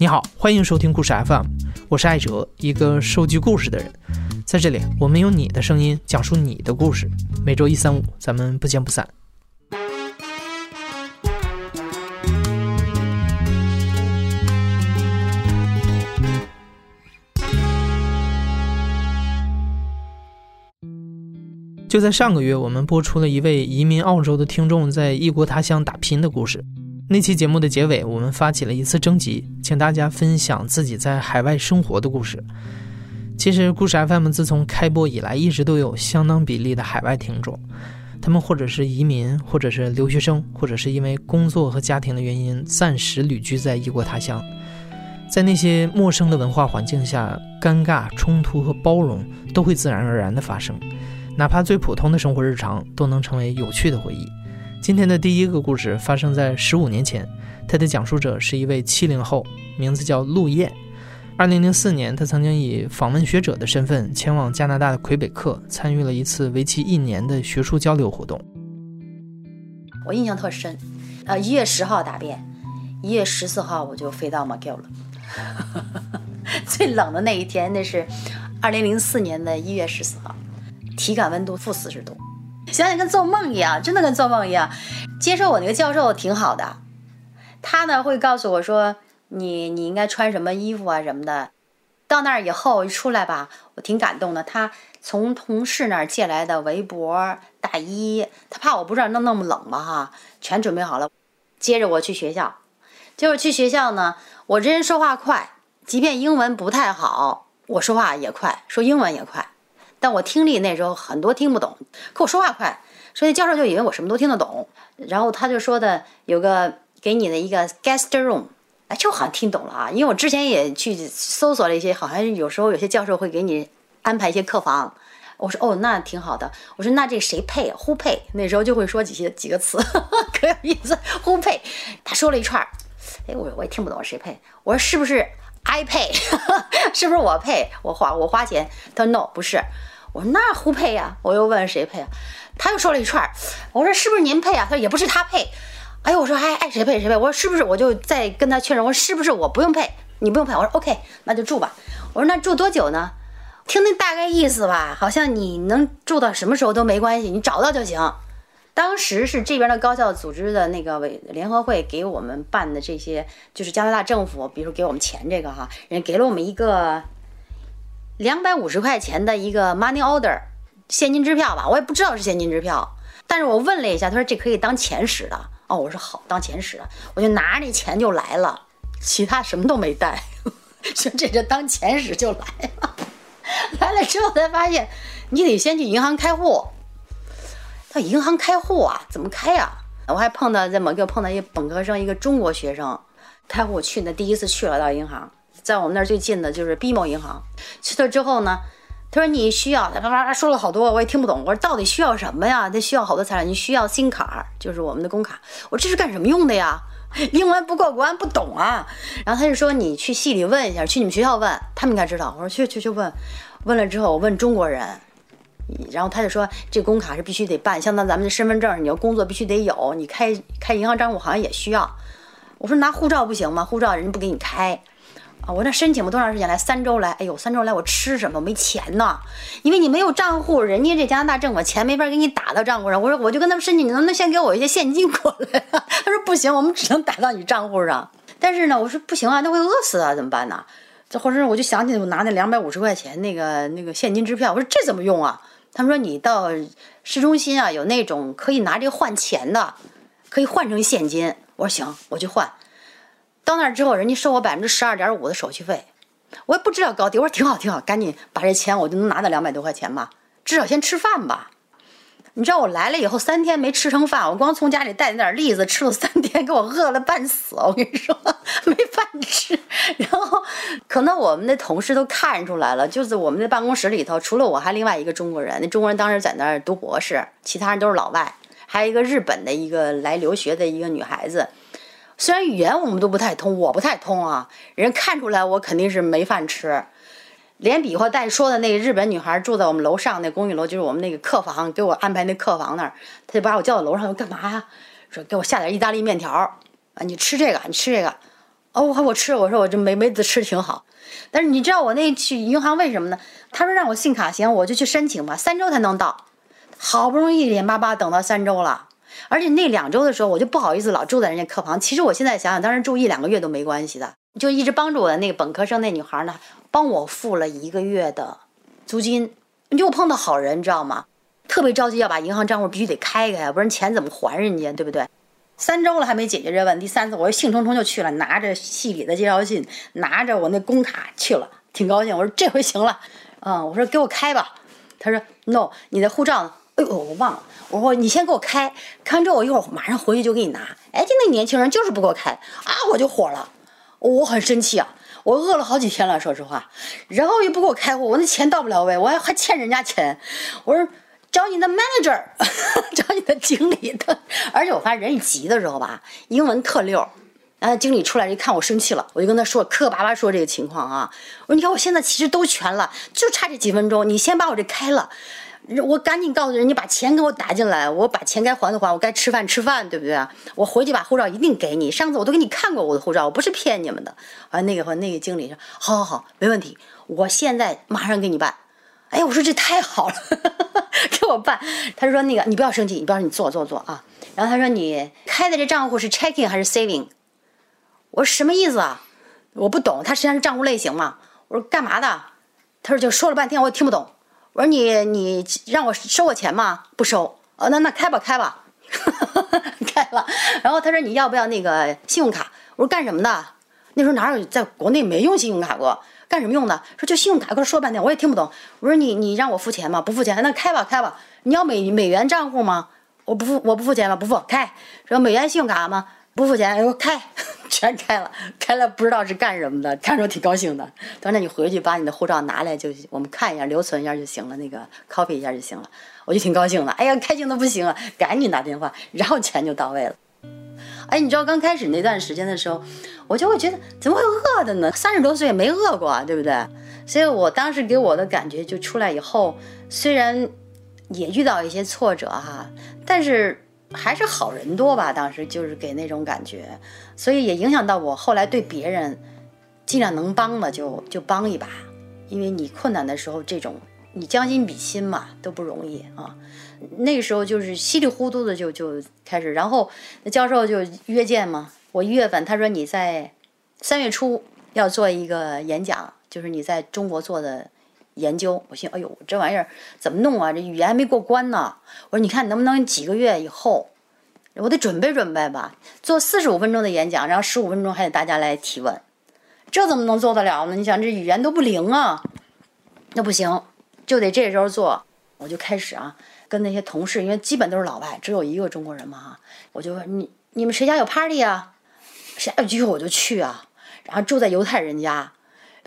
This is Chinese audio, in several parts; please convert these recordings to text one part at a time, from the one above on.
你好，欢迎收听故事 FM，我是艾哲，一个收集故事的人。在这里，我们用你的声音讲述你的故事。每周一、三、五，咱们不见不散。就在上个月，我们播出了一位移民澳洲的听众在异国他乡打拼的故事。那期节目的结尾，我们发起了一次征集，请大家分享自己在海外生活的故事。其实，故事 FM 自从开播以来，一直都有相当比例的海外听众，他们或者是移民，或者是留学生，或者是因为工作和家庭的原因暂时旅居在异国他乡。在那些陌生的文化环境下，尴尬、冲突和包容都会自然而然的发生，哪怕最普通的生活日常都能成为有趣的回忆。今天的第一个故事发生在十五年前，他的讲述者是一位七零后，名字叫陆燕。二零零四年，他曾经以访问学者的身份前往加拿大的魁北克，参与了一次为期一年的学术交流活动。我印象特深，呃，一月十号答辩，一月十四号我就飞到 McGill 了。最冷的那一天，那是二零零四年的一月十四号，体感温度负四十度。想想跟做梦一样，真的跟做梦一样。接受我那个教授挺好的，他呢会告诉我说，你你应该穿什么衣服啊什么的。到那儿以后一出来吧，我挺感动的。他从同事那儿借来的围脖、大衣，他怕我不知道弄那么冷吧哈，全准备好了。接着我去学校，结果去学校呢，我这人说话快，即便英文不太好，我说话也快，说英文也快。但我听力那时候很多听不懂，可我说话快，所以教授就以为我什么都听得懂。然后他就说的有个给你的一个 guest room，哎，就好像听懂了啊。因为我之前也去搜索了一些，好像有时候有些教授会给你安排一些客房。我说哦，那挺好的。我说那这谁配？Who pay？那时候就会说几些几个词，可有意思。Who pay？他说了一串，哎，我我也听不懂谁配。我说是不是 I pay？是不是我配？我花我花钱？他说 No，不是。我说那胡配呀？我又问谁配啊？他又说了一串。我说是不是您配啊？他说也不是他配。哎呦，我说还爱谁配谁配。我说是不是？我就再跟他确认。我说是不是我不用配？你不用配。我说 OK，那就住吧。我说那住多久呢？听那大概意思吧，好像你能住到什么时候都没关系，你找到就行。当时是这边的高校组织的那个委联合会给我们办的这些，就是加拿大政府，比如给我们钱这个哈，人给了我们一个。两百五十块钱的一个 money order 现金支票吧，我也不知道是现金支票，但是我问了一下，他说这可以当钱使的。哦，我说好，当钱使的，我就拿着钱就来了，其他什么都没带，说这就当钱使就来了。来了之后才发现，你得先去银行开户。到银行开户啊？怎么开呀？我还碰到在某个碰到一本科生，一个中国学生开户去那，第一次去了到银行。在我们那儿最近的就是 BMO 银行，去了之后呢，他说你需要，他叭叭说了好多，我也听不懂。我说到底需要什么呀？他需要好多材料，你需要新卡，就是我们的工卡。我说这是干什么用的呀？英文不过关，不懂啊。然后他就说你去系里问一下，去你们学校问，他们应该知道。我说去去去问，问了之后我问中国人，然后他就说这工卡是必须得办，相当咱们的身份证，你要工作必须得有，你开开银行账户好像也需要。我说拿护照不行吗？护照人家不给你开。啊，我那申请不多长时间来，三周来，哎呦，三周来我吃什么？没钱呢，因为你没有账户，人家这加拿大政府钱没法给你打到账户上。我说我就跟他们申请，你能不能先给我一些现金过来？他说不行，我们只能打到你账户上。但是呢，我说不行啊，那会饿死啊，怎么办呢？这或者我就想起我拿那两百五十块钱那个那个现金支票，我说这怎么用啊？他们说你到市中心啊，有那种可以拿这个换钱的，可以换成现金。我说行，我去换。到那儿之后，人家收我百分之十二点五的手续费，我也不知道高低。我说挺好挺好，赶紧把这钱我就能拿到两百多块钱吧，至少先吃饭吧。你知道我来了以后三天没吃成饭，我光从家里带那点栗子吃了三天，给我饿了半死。我跟你说没饭吃。然后可能我们的同事都看出来了，就是我们的办公室里头，除了我还另外一个中国人，那中国人当时在那儿读博士，其他人都是老外，还有一个日本的一个来留学的一个女孩子。虽然语言我们都不太通，我不太通啊，人看出来我肯定是没饭吃，连比划带说的那个日本女孩住在我们楼上那公寓楼，就是我们那个客房，给我安排那客房那儿，他就把我叫到楼上，说干嘛呀？说给我下点意大利面条啊，你吃这个，你吃这个。哦，我我吃，我说我这没没吃挺好。但是你知道我那去银行为什么呢？他说让我信卡行，我就去申请吧，三周才能到。好不容易眼巴巴等到三周了，而且那两周的时候，我就不好意思老住在人家客房。其实我现在想想，当时住一两个月都没关系的，就一直帮助我的那个本科生那女孩呢，帮我付了一个月的租金。你就碰到好人，你知道吗？特别着急要把银行账户必须得开开，不然钱怎么还人家，对不对？三周了还没解决这问题，三次我就兴冲冲就去了，拿着系里的介绍信，拿着我那工卡去了，挺高兴。我说这回行了，嗯，我说给我开吧。他说 no，你的护照呢？哎呦，我忘了。我说你先给我开，开完之后我一会儿马上回去就给你拿。哎，就那年轻人就是不给我开啊，我就火了，我很生气啊，我饿了好几天了，说实话，然后又不给我开户，我那钱到不了位，我还还欠人家钱，我说。找你的 manager，找你的经理的，而且我发现人一急的时候吧，英文特溜。然后经理出来一看我生气了，我就跟他说磕磕巴巴说这个情况啊。我说你看我现在其实都全了，就差这几分钟，你先把我这开了，我赶紧告诉人家把钱给我打进来，我把钱该还的还，我该吃饭吃饭，对不对啊？我回去把护照一定给你，上次我都给你看过我的护照，我不是骗你们的。完，那个和那个经理说好好好，没问题，我现在马上给你办。哎，我说这太好了，给我办。他说那个你不要生气，你不要你坐坐坐啊。然后他说你开的这账户是 checking 还是 saving？我说什么意思啊？我不懂，他实际上是账户类型嘛。我说干嘛的？他说就说了半天我也听不懂。我说你你让我收我钱吗？不收。哦，那那开吧开吧，开了。然后他说你要不要那个信用卡？我说干什么的？那时候哪有在国内没用信用卡过。干什么用的？说就信用卡，跟说半天我也听不懂。我说你你让我付钱吗？不付钱，那开吧开吧。你要美美元账户吗？我不付我不付钱吗？不付开。说美元信用卡吗？不付钱。我开，全开了，开了不知道是干什么的，看着我挺高兴的。等那你回去把你的护照拿来就行我们看一下留存一下就行了，那个 copy 一下就行了。我就挺高兴的，哎呀开心的不行了，赶紧打电话，然后钱就到位了。哎，你知道刚开始那段时间的时候，我就会觉得怎么会饿的呢？三十多岁也没饿过啊，对不对？所以我当时给我的感觉就出来以后，虽然也遇到一些挫折哈，但是还是好人多吧。当时就是给那种感觉，所以也影响到我后来对别人尽量能帮的就就帮一把，因为你困难的时候这种你将心比心嘛都不容易啊。那个时候就是稀里糊涂的就就开始，然后那教授就约见嘛。我一月份他说你在三月初要做一个演讲，就是你在中国做的研究。我心哎呦，这玩意儿怎么弄啊？这语言还没过关呢。我说你看能不能几个月以后，我得准备准备吧。做四十五分钟的演讲，然后十五分钟还得大家来提问，这怎么能做得了呢？你想这语言都不灵啊，那不行，就得这时候做。我就开始啊。跟那些同事，因为基本都是老外，只有一个中国人嘛哈，我就问你你们谁家有 party 啊？谁家有聚会我就去啊。然后住在犹太人家，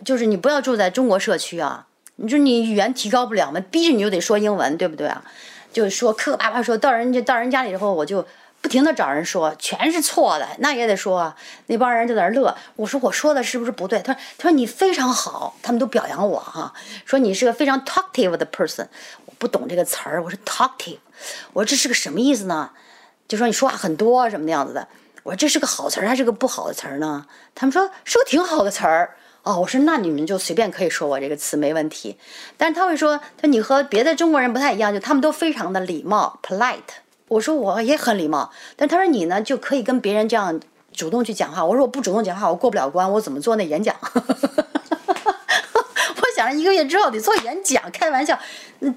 就是你不要住在中国社区啊。你说你语言提高不了嘛，逼着你就得说英文，对不对啊？就说磕磕巴巴说到人家到人家里之后，我就不停的找人说，全是错的，那也得说啊。那帮人就在那乐。我说我说的是不是不对？他说他说你非常好，他们都表扬我哈，说你是个非常 talkative 的 person。我不懂这个词儿，我说 talkative，我说这是个什么意思呢？就说你说话很多什么那样子的。我说这是个好词儿还是个不好的词儿呢？他们说是个挺好的词儿。哦，我说那你们就随便可以说我这个词没问题。但是他会说，他你和别的中国人不太一样，就他们都非常的礼貌 polite。我说我也很礼貌，但他说你呢就可以跟别人这样主动去讲话。我说我不主动讲话，我过不了关，我怎么做那演讲？我想着一个月之后得做演讲，开玩笑，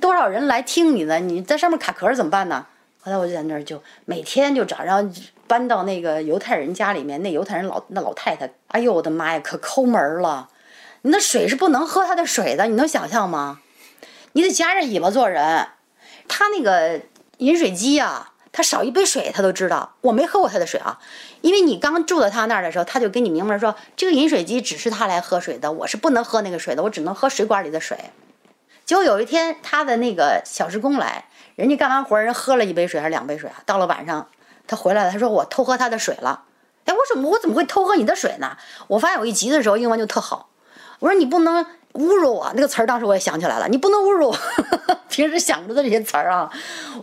多少人来听你呢？你在上面卡壳怎么办呢？后来我就在那儿就每天就找，然后搬到那个犹太人家里面，那犹太人老那老太太，哎呦我的妈呀，可抠门了！你那水是不能喝他的水的，你能想象吗？你得夹着尾巴做人，他那个饮水机呀。他少一杯水，他都知道。我没喝过他的水啊，因为你刚住到他那儿的时候，他就跟你明白说，这个饮水机只是他来喝水的，我是不能喝那个水的，我只能喝水管里的水。结果有一天，他的那个小时工来，人家干完活，人喝了一杯水还是两杯水啊？到了晚上，他回来了，他说我偷喝他的水了。哎，我怎么我怎么会偷喝你的水呢？我发现我一急的时候，英文就特好。我说你不能。侮辱我那个词儿，当时我也想起来了。你不能侮辱 平时想着的这些词儿啊！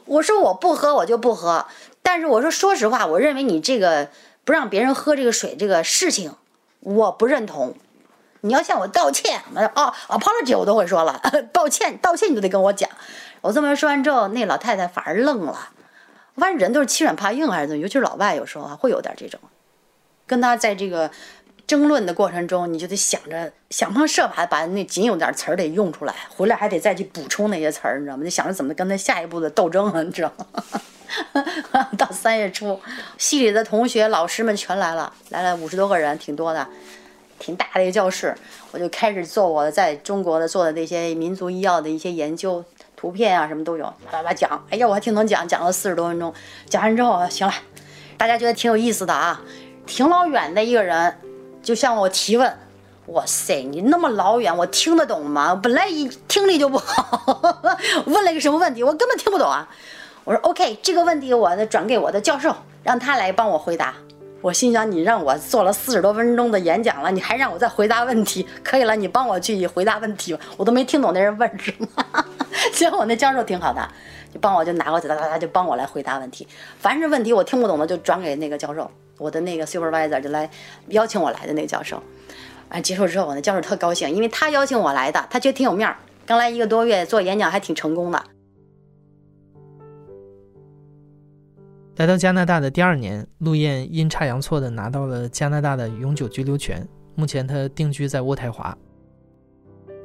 我说我不喝，我就不喝。但是我说说实话，我认为你这个不让别人喝这个水这个事情，我不认同，你要向我道歉。哦，apology 我都会说了，抱歉，道歉你都得跟我讲。我这么说完之后，那老太太反而愣了。我发现人都是欺软怕硬还是怎么，尤其是老外有时候啊会有点这种，跟他在这个争论的过程中，你就得想着想方设法把那仅有点词儿得用出来，回来还得再去补充那些词儿，你知道吗？就想着怎么跟他下一步的斗争了，你知道吗？到三月初，系里的同学、老师们全来了，来了五十多个人，挺多的，挺大的一个教室。我就开始做我在中国的做的那些民族医药的一些研究。图片啊，什么都有，叭叭讲。哎呀，我还挺能讲，讲了四十多分钟。讲完之后，行了，大家觉得挺有意思的啊。挺老远的一个人就向我提问，哇塞，你那么老远，我听得懂吗？本来一听力就不好，问了一个什么问题，我根本听不懂啊。我说 OK，这个问题我转给我的教授，让他来帮我回答。我心想，你让我做了四十多分钟的演讲了，你还让我再回答问题？可以了，你帮我去回答问题吧，我都没听懂那人问什么。结果我那教授挺好的，就帮我就拿过去，哒哒哒就帮我来回答问题。凡是问题我听不懂的，就转给那个教授，我的那个 supervisor 就来邀请我来的那个教授。完结束之后，我那教授特高兴，因为他邀请我来的，他觉得挺有面儿。刚来一个多月，做演讲还挺成功的。来到加拿大的第二年，陆燕阴差阳错的拿到了加拿大的永久居留权，目前他定居在渥太华。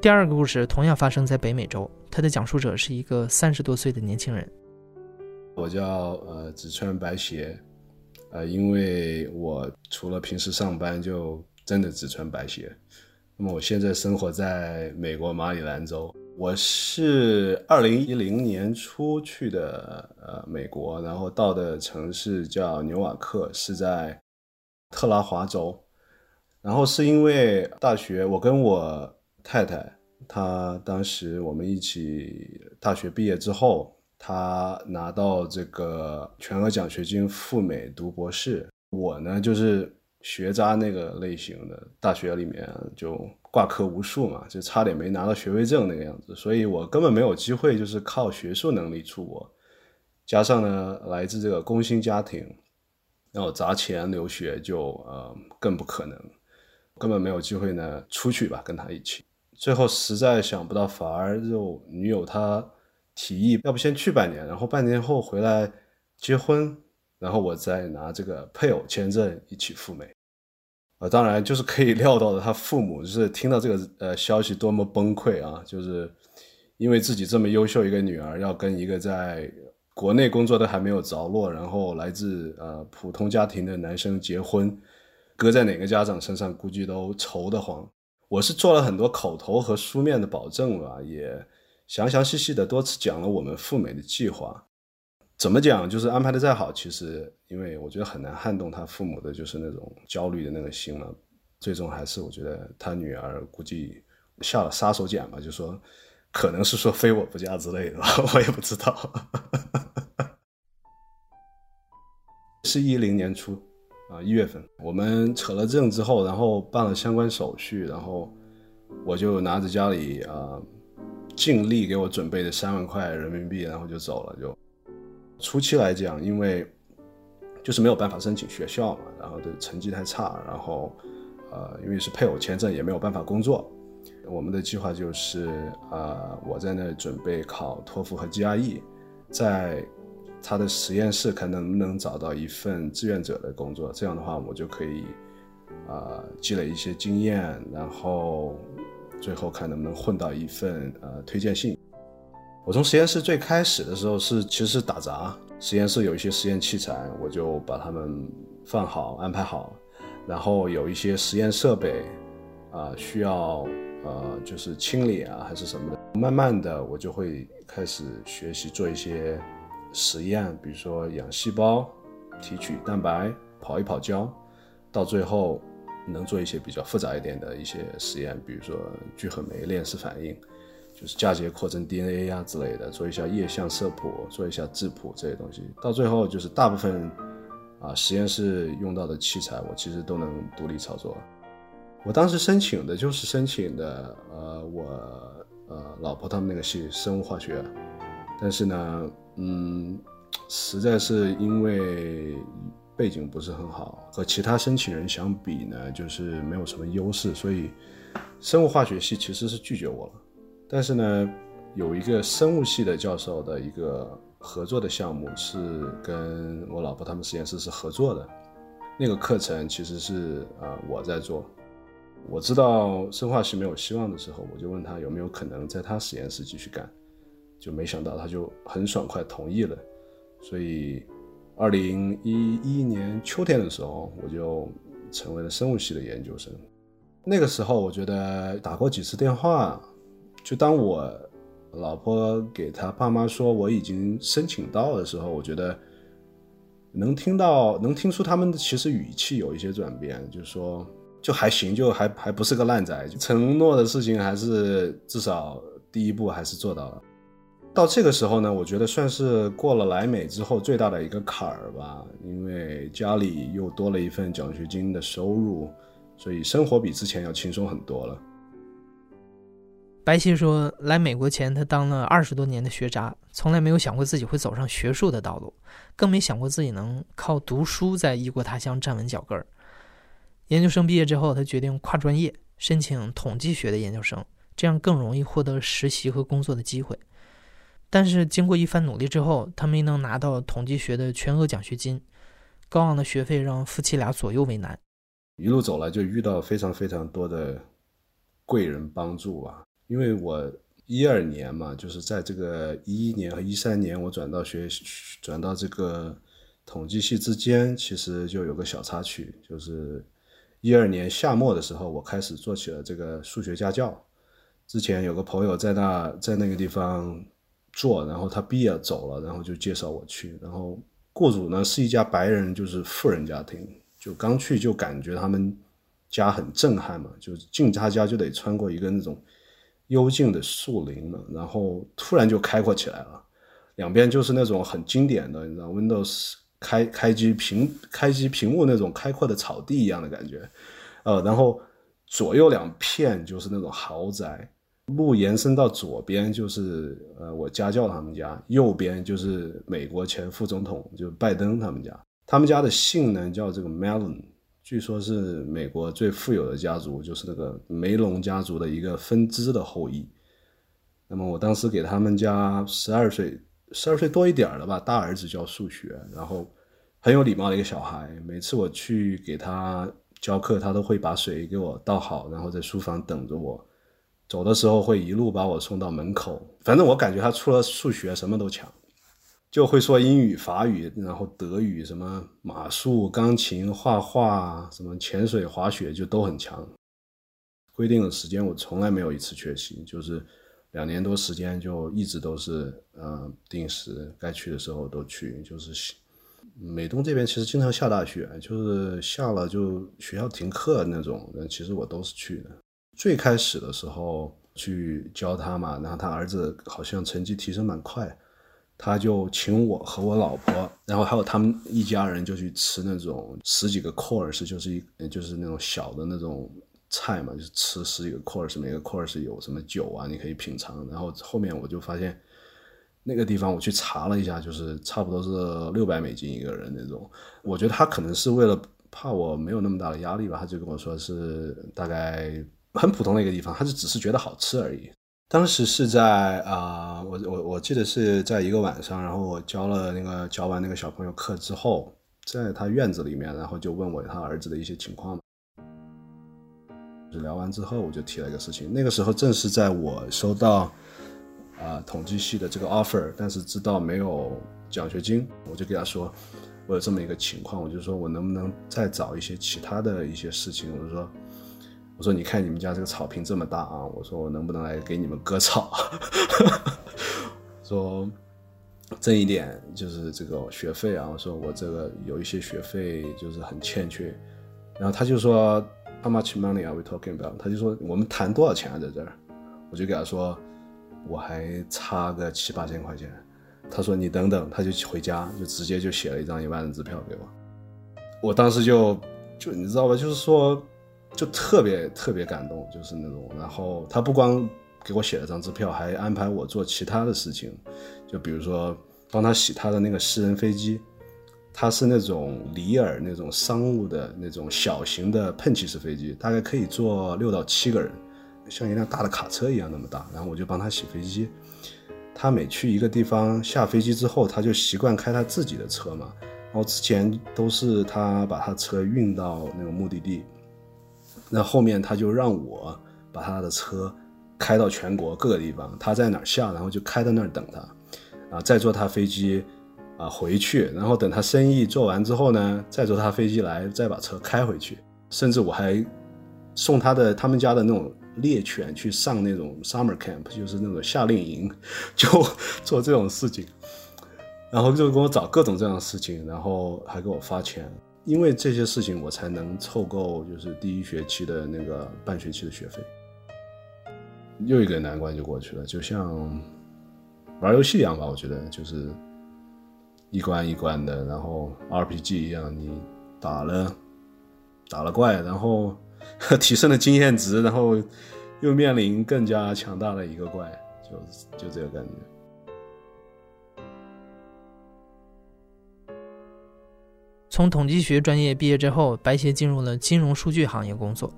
第二个故事同样发生在北美洲，它的讲述者是一个三十多岁的年轻人。我叫呃只穿白鞋，呃，因为我除了平时上班就真的只穿白鞋。那么我现在生活在美国马里兰州，我是二零一零年初去的呃美国，然后到的城市叫纽瓦克，是在特拉华州。然后是因为大学，我跟我太太。他当时我们一起大学毕业之后，他拿到这个全额奖学金赴美读博士。我呢就是学渣那个类型的，大学里面就挂科无数嘛，就差点没拿到学位证那个样子。所以我根本没有机会，就是靠学术能力出国。加上呢，来自这个工薪家庭，然后砸钱留学就呃更不可能，根本没有机会呢出去吧，跟他一起。最后实在想不到，反而就女友她提议，要不先去半年，然后半年后回来结婚，然后我再拿这个配偶签证一起赴美。啊，当然就是可以料到的，他父母就是听到这个呃消息多么崩溃啊！就是因为自己这么优秀一个女儿，要跟一个在国内工作都还没有着落，然后来自呃普通家庭的男生结婚，搁在哪个家长身上，估计都愁得慌。我是做了很多口头和书面的保证吧，也详详细细的多次讲了我们赴美的计划。怎么讲，就是安排的再好，其实因为我觉得很难撼动他父母的，就是那种焦虑的那个心了。最终还是我觉得他女儿估计下了杀手锏吧，就说可能是说非我不嫁之类的吧，我也不知道。是一零年初。啊，一月份我们扯了证之后，然后办了相关手续，然后我就拿着家里啊尽力给我准备的三万块人民币，然后就走了。就初期来讲，因为就是没有办法申请学校嘛，然后的成绩太差，然后呃，因为是配偶签证，也没有办法工作。我们的计划就是啊，我在那准备考托福和 GRE，在。他的实验室看能不能找到一份志愿者的工作，这样的话我就可以，啊，积累一些经验，然后最后看能不能混到一份呃推荐信。我从实验室最开始的时候是其实是打杂，实验室有一些实验器材，我就把它们放好安排好，然后有一些实验设备，啊需要呃就是清理啊还是什么的，慢慢的我就会开始学习做一些。实验，比如说养细胞、提取蛋白、跑一跑胶，到最后能做一些比较复杂一点的一些实验，比如说聚合酶链式反应，就是嫁接扩增 DNA 呀之类的，做一下液相色谱，做一下质谱这些东西。到最后就是大部分啊实验室用到的器材，我其实都能独立操作。我当时申请的就是申请的呃我呃老婆他们那个系生物化学，但是呢。嗯，实在是因为背景不是很好，和其他申请人相比呢，就是没有什么优势，所以生物化学系其实是拒绝我了。但是呢，有一个生物系的教授的一个合作的项目是跟我老婆他们实验室是合作的，那个课程其实是呃我在做。我知道生化系没有希望的时候，我就问他有没有可能在他实验室继续干，就没想到他就很爽快同意了，所以。二零一一年秋天的时候，我就成为了生物系的研究生。那个时候，我觉得打过几次电话，就当我老婆给他爸妈说我已经申请到的时候，我觉得能听到，能听出他们其实语气有一些转变，就是说就还行，就还还不是个烂仔，承诺的事情还是至少第一步还是做到了。到这个时候呢，我觉得算是过了来美之后最大的一个坎儿吧，因为家里又多了一份奖学金的收入，所以生活比之前要轻松很多了。白希说，来美国前他当了二十多年的学渣，从来没有想过自己会走上学术的道路，更没想过自己能靠读书在异国他乡站稳脚跟儿。研究生毕业之后，他决定跨专业申请统计学的研究生，这样更容易获得实习和工作的机会。但是经过一番努力之后，他没能拿到统计学的全额奖学金，高昂的学费让夫妻俩左右为难。一路走来就遇到非常非常多的贵人帮助吧。因为我一二年嘛，就是在这个一一年和一三年，我转到学转到这个统计系之间，其实就有个小插曲，就是一二年夏末的时候，我开始做起了这个数学家教。之前有个朋友在那在那个地方。做，然后他毕业走了，然后就介绍我去。然后雇主呢是一家白人，就是富人家庭。就刚去就感觉他们家很震撼嘛，就进他家就得穿过一个那种幽静的树林嘛，然后突然就开阔起来了，两边就是那种很经典的，你知道 Windows 开开机屏开机屏幕那种开阔的草地一样的感觉，呃，然后左右两片就是那种豪宅。路延伸到左边就是呃我家教他们家，右边就是美国前副总统就拜登他们家。他们家的姓呢叫这个 Melon 据说是美国最富有的家族，就是那个梅隆家族的一个分支的后裔。那么我当时给他们家十二岁，十二岁多一点了吧，大儿子教数学，然后很有礼貌的一个小孩。每次我去给他教课，他都会把水给我倒好，然后在书房等着我。走的时候会一路把我送到门口，反正我感觉他除了数学什么都强，就会说英语、法语，然后德语，什么马术、钢琴、画画，什么潜水、滑雪就都很强。规定的时间我从来没有一次缺席，就是两年多时间就一直都是呃定时该去的时候都去。就是美东这边其实经常下大雪，就是下了就学校停课那种，其实我都是去的。最开始的时候去教他嘛，然后他儿子好像成绩提升蛮快，他就请我和我老婆，然后还有他们一家人就去吃那种十几个 course，就是一就是那种小的那种菜嘛，就吃十几个 course，每个 course 有什么酒啊，你可以品尝。然后后面我就发现那个地方我去查了一下，就是差不多是六百美金一个人那种。我觉得他可能是为了怕我没有那么大的压力吧，他就跟我说是大概。很普通的一个地方，他就只是觉得好吃而已。当时是在啊，我我我记得是在一个晚上，然后我教了那个教完那个小朋友课之后，在他院子里面，然后就问我他儿子的一些情况。就聊完之后，我就提了一个事情。那个时候正是在我收到啊统计系的这个 offer，但是知道没有奖学金，我就给他说我有这么一个情况，我就说我能不能再找一些其他的一些事情，我就说。我说：“你看你们家这个草坪这么大啊！我说我能不能来给你们割草？说挣一点就是这个学费啊！我说我这个有一些学费就是很欠缺。然后他就说：How much money are we talking about？他就说我们谈多少钱啊？在这儿？我就给他说我还差个七八千块钱。他说你等等，他就回家就直接就写了一张一万的支票给我。我当时就就你知道吧，就是说。就特别特别感动，就是那种。然后他不光给我写了张支票，还安排我做其他的事情，就比如说帮他洗他的那个私人飞机。他是那种里尔那种商务的那种小型的喷气式飞机，大概可以坐六到七个人，像一辆大的卡车一样那么大。然后我就帮他洗飞机。他每去一个地方下飞机之后，他就习惯开他自己的车嘛。然后之前都是他把他车运到那个目的地，那后面他就让我把他的车开到全国各个地方，他在哪儿下，然后就开到那儿等他，啊，再坐他飞机。啊，回去，然后等他生意做完之后呢，再坐他飞机来，再把车开回去。甚至我还送他的他们家的那种猎犬去上那种 summer camp，就是那种夏令营，就 做这种事情。然后就给我找各种这样的事情，然后还给我发钱，因为这些事情我才能凑够，就是第一学期的那个半学期的学费。又一个难关就过去了，就像玩游戏一样吧，我觉得就是。一关一关的，然后 RPG 一样，你打了打了怪，然后 提升了经验值，然后又面临更加强大的一个怪，就就这个感觉。从统计学专业毕业之后，白鞋进入了金融数据行业工作。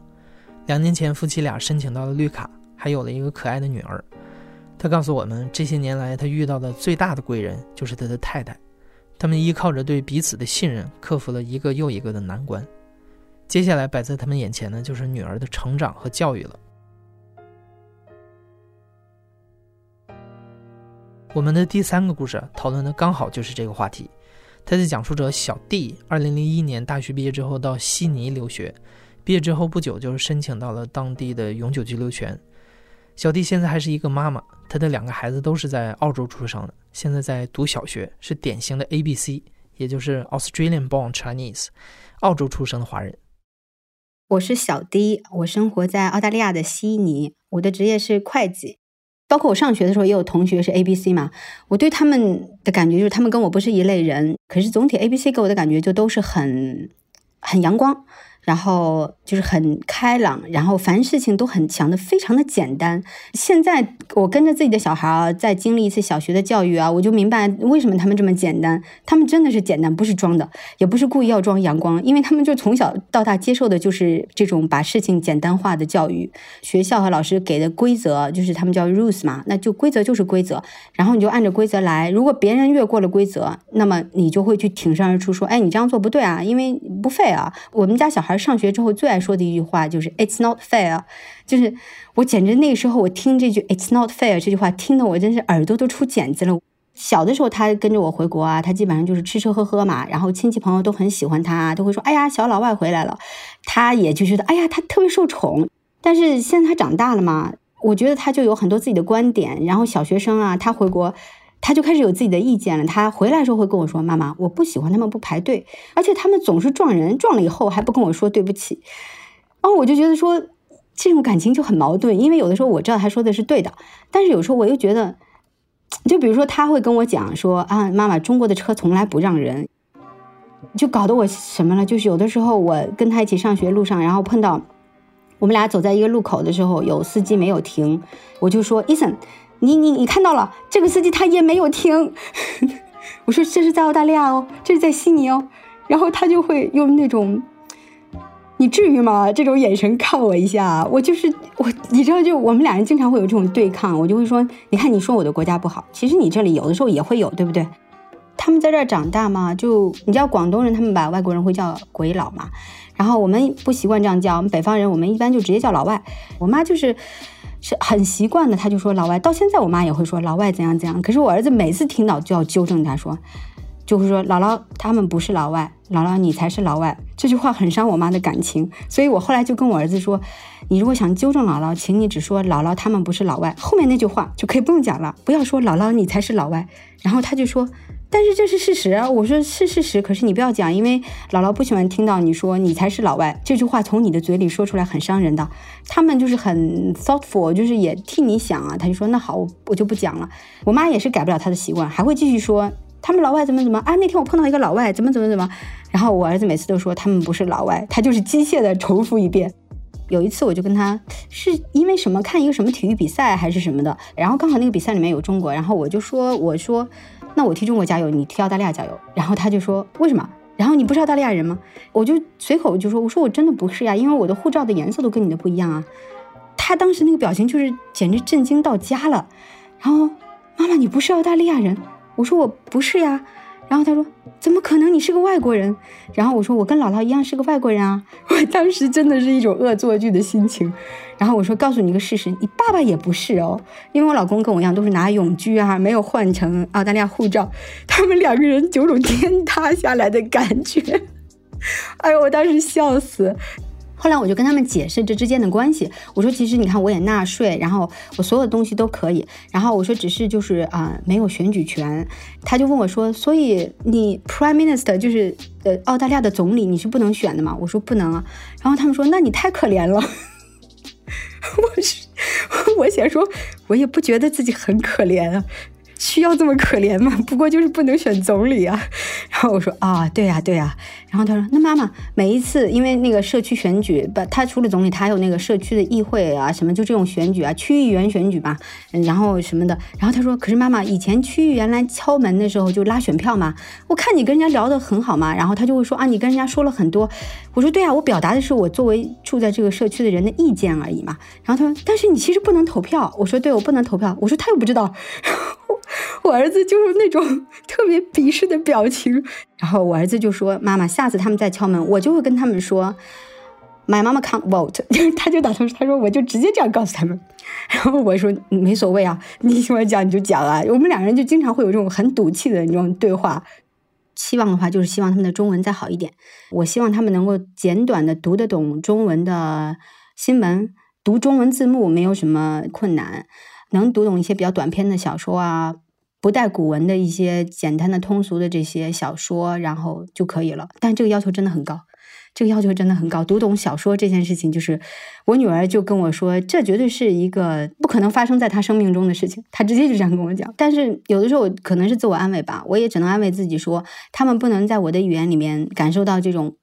两年前，夫妻俩申请到了绿卡，还有了一个可爱的女儿。他告诉我们，这些年来他遇到的最大的贵人就是他的太太。他们依靠着对彼此的信任，克服了一个又一个的难关。接下来摆在他们眼前的，就是女儿的成长和教育了。我们的第三个故事讨论的刚好就是这个话题。他的讲述者小弟，二零零一年大学毕业之后到悉尼留学，毕业之后不久就是申请到了当地的永久居留权。小弟现在还是一个妈妈，他的两个孩子都是在澳洲出生的。现在在读小学，是典型的 A B C，也就是 Australian born Chinese，澳洲出生的华人。我是小 D，我生活在澳大利亚的悉尼，我的职业是会计。包括我上学的时候也有同学是 A B C 嘛，我对他们的感觉就是他们跟我不是一类人。可是总体 A B C 给我的感觉就都是很很阳光。然后就是很开朗，然后凡事情都很强的，非常的简单。现在我跟着自己的小孩啊，在经历一次小学的教育啊，我就明白为什么他们这么简单。他们真的是简单，不是装的，也不是故意要装阳光，因为他们就从小到大接受的就是这种把事情简单化的教育。学校和老师给的规则就是他们叫 rules 嘛，那就规则就是规则，然后你就按着规则来。如果别人越过了规则，那么你就会去挺身而出说：“哎，你这样做不对啊，因为不 fair 啊。”我们家小孩。上学之后最爱说的一句话就是 "It's not fair"，就是我简直那个时候我听这句 "It's not fair" 这句话听得我真是耳朵都出茧子了。小的时候他跟着我回国啊，他基本上就是吃吃喝喝嘛，然后亲戚朋友都很喜欢他，都会说哎呀小老外回来了，他也就觉得哎呀他特别受宠。但是现在他长大了嘛，我觉得他就有很多自己的观点，然后小学生啊，他回国。他就开始有自己的意见了。他回来的时候会跟我说：“妈妈，我不喜欢他们不排队，而且他们总是撞人，撞了以后还不跟我说对不起。”然后我就觉得说，这种感情就很矛盾。因为有的时候我知道他说的是对的，但是有时候我又觉得，就比如说他会跟我讲说：“啊，妈妈，中国的车从来不让人。”就搞得我什么了？就是有的时候我跟他一起上学路上，然后碰到我们俩走在一个路口的时候，有司机没有停，我就说：“伊森。”你你你看到了，这个司机他也没有停。我说这是在澳大利亚哦，这是在悉尼哦。然后他就会用那种，你至于吗？这种眼神看我一下。我就是我，你知道，就我们俩人经常会有这种对抗。我就会说，你看你说我的国家不好，其实你这里有的时候也会有，对不对？他们在这儿长大嘛，就你知道广东人他们把外国人会叫鬼佬嘛，然后我们不习惯这样叫，我们北方人我们一般就直接叫老外。我妈就是。是很习惯的，他就说老外。到现在我妈也会说老外怎样怎样。可是我儿子每次听到就要纠正他，说就会说姥姥他们不是老外，姥姥你才是老外。这句话很伤我妈的感情，所以我后来就跟我儿子说，你如果想纠正姥姥，请你只说姥姥他们不是老外，后面那句话就可以不用讲了，不要说姥姥你才是老外。然后他就说。但是这是事实啊！我说是事实，可是你不要讲，因为姥姥不喜欢听到你说你才是老外这句话从你的嘴里说出来很伤人的。他们就是很 thoughtful，就是也替你想啊。他就说那好，我我就不讲了。我妈也是改不了她的习惯，还会继续说他们老外怎么怎么啊。那天我碰到一个老外，怎么怎么怎么。然后我儿子每次都说他们不是老外，他就是机械的重复一遍。有一次我就跟他是因为什么看一个什么体育比赛还是什么的，然后刚好那个比赛里面有中国，然后我就说我说。那我替中国加油，你替澳大利亚加油。然后他就说为什么？然后你不是澳大利亚人吗？我就随口就说我说我真的不是呀，因为我的护照的颜色都跟你的不一样啊。他当时那个表情就是简直震惊到家了。然后妈妈你不是澳大利亚人？我说我不是呀。然后他说：“怎么可能？你是个外国人。”然后我说：“我跟姥姥一样是个外国人啊！” 我当时真的是一种恶作剧的心情。然后我说：“告诉你一个事实，你爸爸也不是哦，因为我老公跟我一样都是拿永居啊，没有换成澳大利亚护照。他们两个人有种天塌下来的感觉。哎呦，我当时笑死。”后来我就跟他们解释这之间的关系，我说其实你看我也纳税，然后我所有的东西都可以，然后我说只是就是啊没有选举权，他就问我说，所以你 Prime Minister 就是呃澳大利亚的总理你是不能选的吗？我说不能啊，然后他们说那你太可怜了，我是 我想说我也不觉得自己很可怜啊。需要这么可怜吗？不过就是不能选总理啊。然后我说啊，对呀，对呀。然后他说，那妈妈每一次因为那个社区选举，不，他除了总理，他还有那个社区的议会啊，什么就这种选举啊，区议员选举吧，然后什么的。然后他说，可是妈妈以前区议员来敲门的时候就拉选票嘛，我看你跟人家聊得很好嘛。然后他就会说啊，你跟人家说了很多。我说对呀，我表达的是我作为住在这个社区的人的意见而已嘛。然后他说，但是你其实不能投票。我说对，我不能投票。我说他又不知道。我儿子就是那种 特别鄙视的表情，然后我儿子就说：“妈妈，下次他们再敲门，我就会跟他们说，My mama can't vote。”就是他就打算他说我就直接这样告诉他们。然后我说没所谓啊，你喜欢讲你就讲啊。我们两个人就经常会有这种很赌气的那种对话。期望的话就是希望他们的中文再好一点。我希望他们能够简短的读得懂中文的新闻，读中文字幕没有什么困难。能读懂一些比较短篇的小说啊，不带古文的一些简单的通俗的这些小说，然后就可以了。但这个要求真的很高，这个要求真的很高。读懂小说这件事情，就是我女儿就跟我说，这绝对是一个不可能发生在她生命中的事情。她直接就这样跟我讲。但是有的时候可能是自我安慰吧，我也只能安慰自己说，他们不能在我的语言里面感受到这种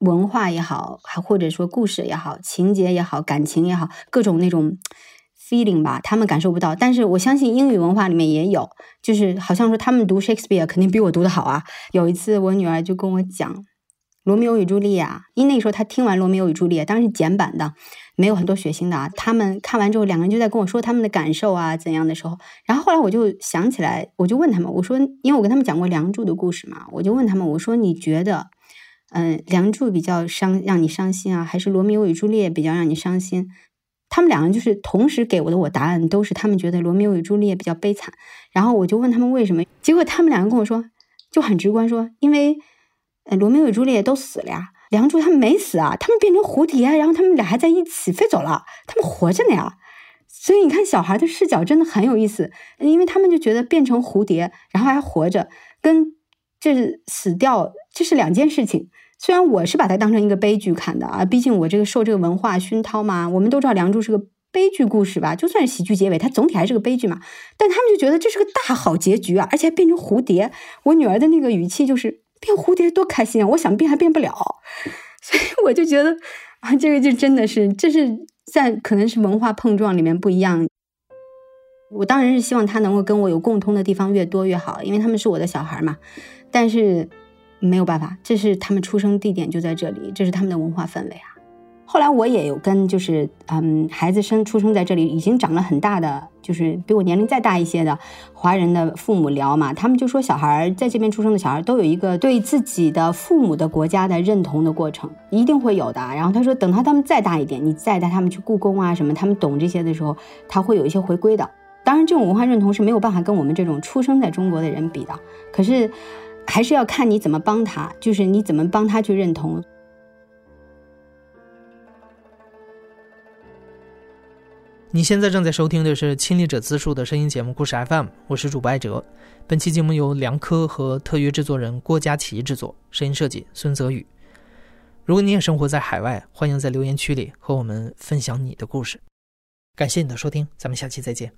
文化也好，还或者说故事也好，情节也好，感情也好，各种那种。Feeling 吧，他们感受不到，但是我相信英语文化里面也有，就是好像说他们读 Shakespeare 肯定比我读的好啊。有一次我女儿就跟我讲《罗密欧与朱丽叶》，因为那时候她听完《罗密欧与朱丽叶》，当时简版的，没有很多血腥的啊。他们看完之后，两个人就在跟我说他们的感受啊，怎样的时候，然后后来我就想起来，我就问他们，我说，因为我跟他们讲过《梁祝》的故事嘛，我就问他们，我说你觉得，嗯，《梁祝》比较伤让你伤心啊，还是《罗密欧与朱丽叶》比较让你伤心？他们两个就是同时给我的，我答案都是他们觉得罗密欧与朱丽叶比较悲惨。然后我就问他们为什么，结果他们两个跟我说就很直观说，因为呃罗密欧与朱丽叶都死了呀，梁祝他们没死啊，他们变成蝴蝶，然后他们俩还在一起飞走了，他们活着呢呀。所以你看小孩的视角真的很有意思，因为他们就觉得变成蝴蝶然后还活着，跟这死掉这是两件事情。虽然我是把它当成一个悲剧看的啊，毕竟我这个受这个文化熏陶嘛。我们都知道《梁祝》是个悲剧故事吧，就算是喜剧结尾，它总体还是个悲剧嘛。但他们就觉得这是个大好结局啊，而且还变成蝴蝶。我女儿的那个语气就是变蝴蝶多开心啊！我想变还变不了，所以我就觉得啊，这个就真的是这是在可能是文化碰撞里面不一样。我当然是希望他能够跟我有共通的地方越多越好，因为他们是我的小孩嘛。但是。没有办法，这是他们出生地点就在这里，这是他们的文化氛围啊。后来我也有跟就是嗯孩子生出生在这里，已经长了很大的，就是比我年龄再大一些的华人的父母聊嘛，他们就说小孩在这边出生的小孩都有一个对自己的父母的国家的认同的过程，一定会有的。然后他说等他他们再大一点，你再带他们去故宫啊什么，他们懂这些的时候，他会有一些回归的。当然这种文化认同是没有办法跟我们这种出生在中国的人比的，可是。还是要看你怎么帮他，就是你怎么帮他去认同。你现在正在收听的是亲历者自述的声音节目故事 FM，我是主播艾哲。本期节目由梁科和特约制作人郭佳琪制作，声音设计孙泽宇。如果你也生活在海外，欢迎在留言区里和我们分享你的故事。感谢你的收听，咱们下期再见。